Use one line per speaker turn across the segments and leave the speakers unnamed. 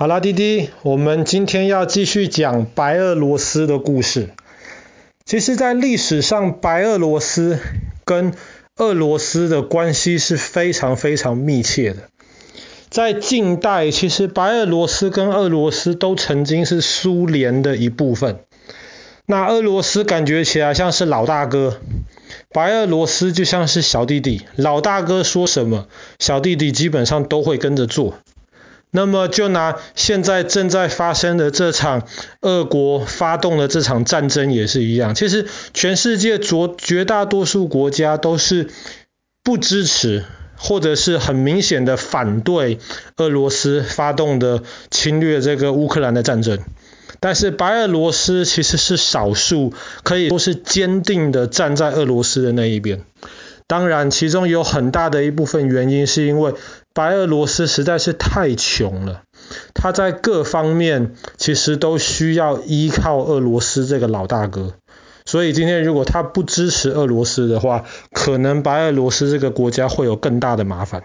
好啦，弟弟，我们今天要继续讲白俄罗斯的故事。其实，在历史上，白俄罗斯跟俄罗斯的关系是非常非常密切的。在近代，其实白俄罗斯跟俄罗斯都曾经是苏联的一部分。那俄罗斯感觉起来像是老大哥，白俄罗斯就像是小弟弟。老大哥说什么，小弟弟基本上都会跟着做。那么就拿现在正在发生的这场俄国发动的这场战争也是一样。其实全世界绝绝大多数国家都是不支持或者是很明显的反对俄罗斯发动的侵略这个乌克兰的战争。但是白俄罗斯其实是少数可以说是坚定的站在俄罗斯的那一边。当然，其中有很大的一部分原因是因为白俄罗斯实在是太穷了，他在各方面其实都需要依靠俄罗斯这个老大哥。所以今天如果他不支持俄罗斯的话，可能白俄罗斯这个国家会有更大的麻烦。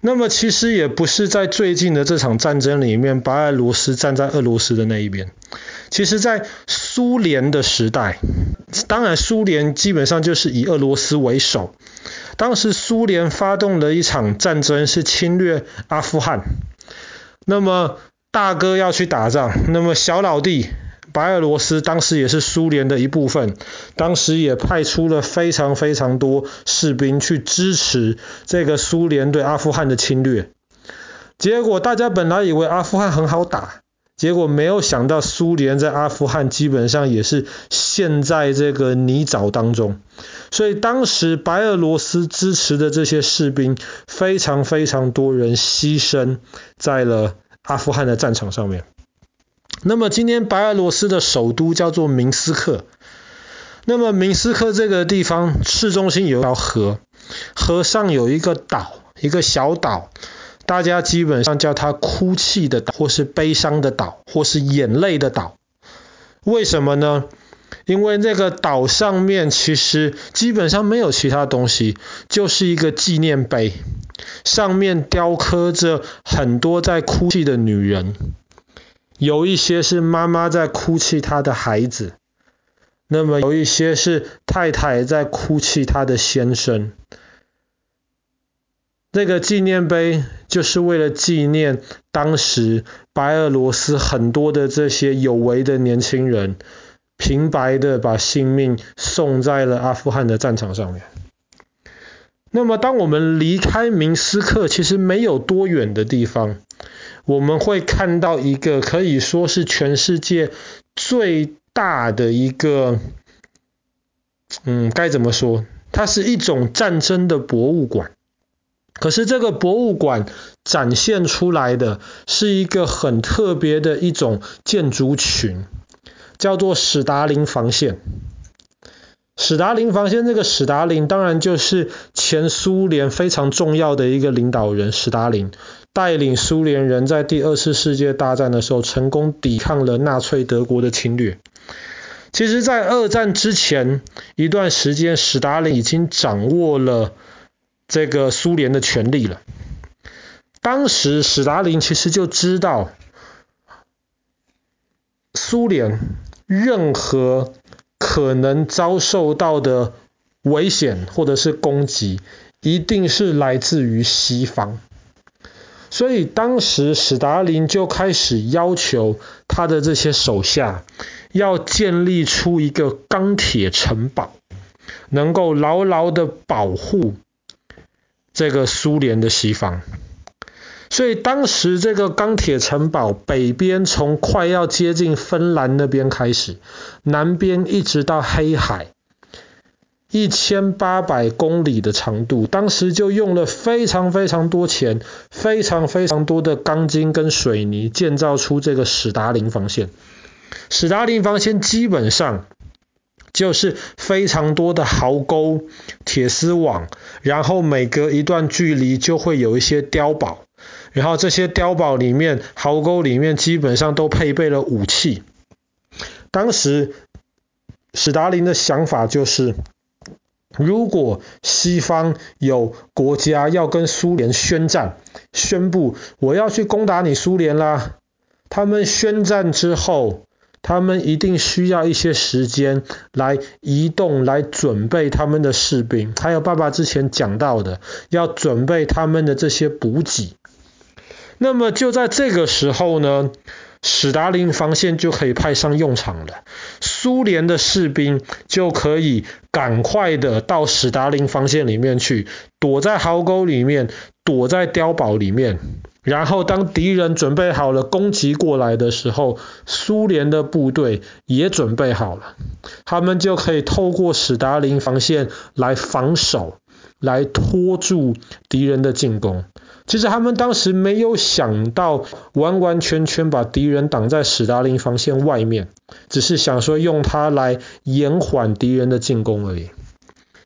那么其实也不是在最近的这场战争里面，白俄罗斯站在俄罗斯的那一边。其实，在苏联的时代，当然苏联基本上就是以俄罗斯为首。当时苏联发动了一场战争，是侵略阿富汗。那么大哥要去打仗，那么小老弟白俄罗斯当时也是苏联的一部分，当时也派出了非常非常多士兵去支持这个苏联对阿富汗的侵略。结果大家本来以为阿富汗很好打。结果没有想到，苏联在阿富汗基本上也是陷在这个泥沼当中。所以当时白俄罗斯支持的这些士兵，非常非常多人牺牲在了阿富汗的战场上面。那么今天白俄罗斯的首都叫做明斯克。那么明斯克这个地方市中心有一条河，河上有一个岛，一个小岛。大家基本上叫它哭泣的岛，或是悲伤的岛，或是眼泪的岛。为什么呢？因为那个岛上面其实基本上没有其他东西，就是一个纪念碑，上面雕刻着很多在哭泣的女人，有一些是妈妈在哭泣她的孩子，那么有一些是太太在哭泣她的先生。这个纪念碑就是为了纪念当时白俄罗斯很多的这些有为的年轻人，平白的把性命送在了阿富汗的战场上面。那么，当我们离开明斯克，其实没有多远的地方，我们会看到一个可以说是全世界最大的一个，嗯，该怎么说？它是一种战争的博物馆。可是这个博物馆展现出来的是一个很特别的一种建筑群，叫做史达林防线。史达林防线，这个史达林当然就是前苏联非常重要的一个领导人，史达林带领苏联人在第二次世界大战的时候成功抵抗了纳粹德国的侵略。其实，在二战之前一段时间，史达林已经掌握了。这个苏联的权力了。当时史达林其实就知道，苏联任何可能遭受到的危险或者是攻击，一定是来自于西方。所以当时史达林就开始要求他的这些手下，要建立出一个钢铁城堡，能够牢牢的保护。这个苏联的西方，所以当时这个钢铁城堡北边从快要接近芬兰那边开始，南边一直到黑海，一千八百公里的长度，当时就用了非常非常多钱，非常非常多的钢筋跟水泥建造出这个史达林防线。史达林防线基本上。就是非常多的壕沟、铁丝网，然后每隔一段距离就会有一些碉堡，然后这些碉堡里面、壕沟里面基本上都配备了武器。当时史达林的想法就是，如果西方有国家要跟苏联宣战，宣布我要去攻打你苏联啦，他们宣战之后，他们一定需要一些时间来移动、来准备他们的士兵，还有爸爸之前讲到的，要准备他们的这些补给。那么就在这个时候呢，史达林防线就可以派上用场了。苏联的士兵就可以赶快的到史达林防线里面去，躲在壕沟里面，躲在碉堡里面。然后当敌人准备好了攻击过来的时候，苏联的部队也准备好了，他们就可以透过史达林防线来防守，来拖住敌人的进攻。其实他们当时没有想到完完全全把敌人挡在史达林防线外面，只是想说用它来延缓敌人的进攻而已。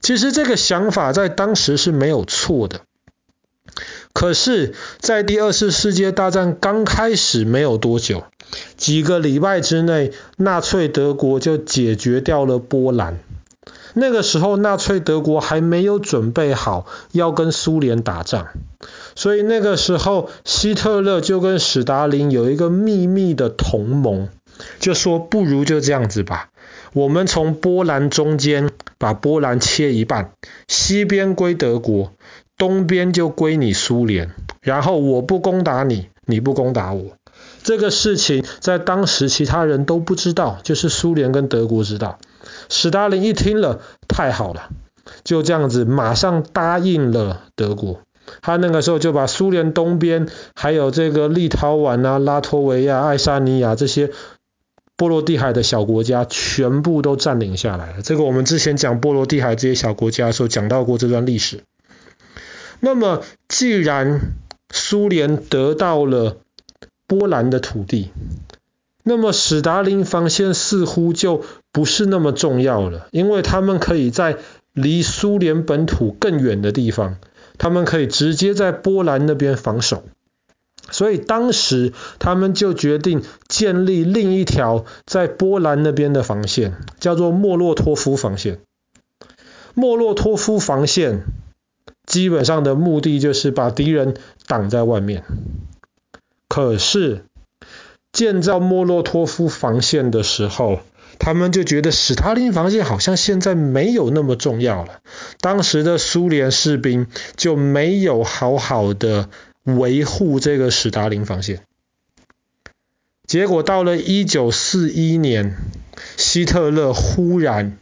其实这个想法在当时是没有错的。可是，在第二次世界大战刚开始没有多久，几个礼拜之内，纳粹德国就解决掉了波兰。那个时候，纳粹德国还没有准备好要跟苏联打仗。所以那个时候，希特勒就跟史达林有一个秘密的同盟，就说不如就这样子吧，我们从波兰中间把波兰切一半，西边归德国，东边就归你苏联，然后我不攻打你，你不攻打我。这个事情在当时其他人都不知道，就是苏联跟德国知道。史达林一听了，太好了，就这样子马上答应了德国。他那个时候就把苏联东边，还有这个立陶宛啊、拉脱维亚、爱沙尼亚这些波罗的海的小国家全部都占领下来了。这个我们之前讲波罗的海这些小国家的时候讲到过这段历史。那么既然苏联得到了波兰的土地，那么史达林防线似乎就不是那么重要了，因为他们可以在离苏联本土更远的地方。他们可以直接在波兰那边防守，所以当时他们就决定建立另一条在波兰那边的防线，叫做莫洛托夫防线。莫洛托夫防线基本上的目的就是把敌人挡在外面。可是建造莫洛托夫防线的时候，他们就觉得史达林防线好像现在没有那么重要了。当时的苏联士兵就没有好好的维护这个史达林防线。结果到了一九四一年，希特勒忽然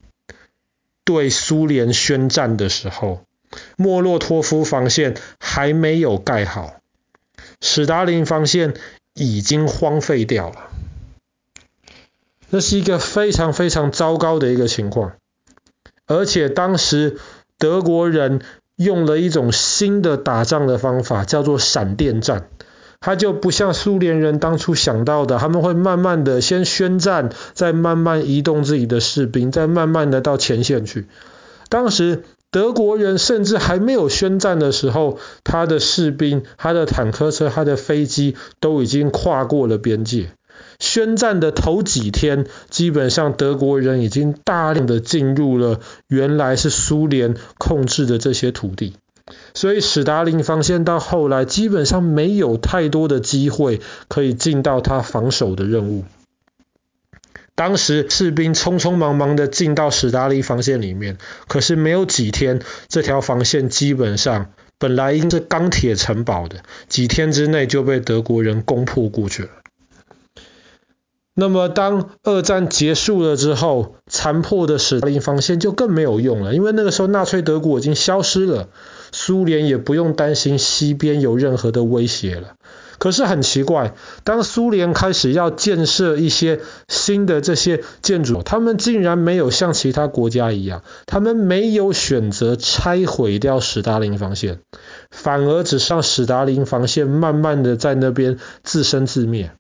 对苏联宣战的时候，莫洛托夫防线还没有盖好，史达林防线已经荒废掉了。那是一个非常非常糟糕的一个情况，而且当时德国人用了一种新的打仗的方法，叫做闪电战。他就不像苏联人当初想到的，他们会慢慢的先宣战，再慢慢移动自己的士兵，再慢慢的到前线去。当时德国人甚至还没有宣战的时候，他的士兵、他的坦克车、他的飞机都已经跨过了边界。宣战的头几天，基本上德国人已经大量的进入了原来是苏联控制的这些土地，所以史达林防线到后来基本上没有太多的机会可以进到他防守的任务。当时士兵匆匆忙忙的进到史达林防线里面，可是没有几天，这条防线基本上本来应是钢铁城堡的，几天之内就被德国人攻破过去了。那么，当二战结束了之后，残破的史达林防线就更没有用了，因为那个时候纳粹德国已经消失了，苏联也不用担心西边有任何的威胁了。可是很奇怪，当苏联开始要建设一些新的这些建筑，他们竟然没有像其他国家一样，他们没有选择拆毁掉史达林防线，反而只让史达林防线慢慢的在那边自生自灭。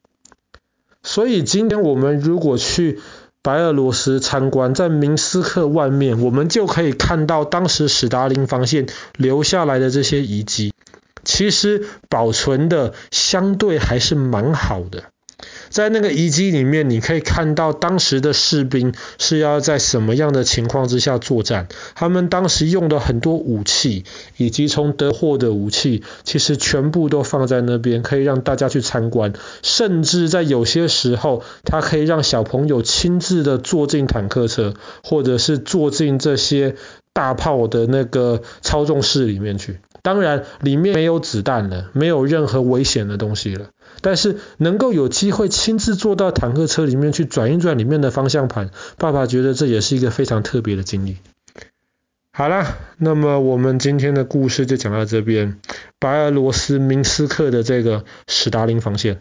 所以今天我们如果去白俄罗斯参观，在明斯克外面，我们就可以看到当时史达林防线留下来的这些遗迹，其实保存的相对还是蛮好的。在那个遗迹里面，你可以看到当时的士兵是要在什么样的情况之下作战，他们当时用的很多武器，以及从德获的武器，其实全部都放在那边，可以让大家去参观。甚至在有些时候，他可以让小朋友亲自的坐进坦克车，或者是坐进这些大炮的那个操纵室里面去。当然，里面没有子弹了，没有任何危险的东西了。但是能够有机会亲自坐到坦克车里面去转一转里面的方向盘，爸爸觉得这也是一个非常特别的经历。好啦，那么我们今天的故事就讲到这边，白俄罗斯明斯克的这个史达林防线。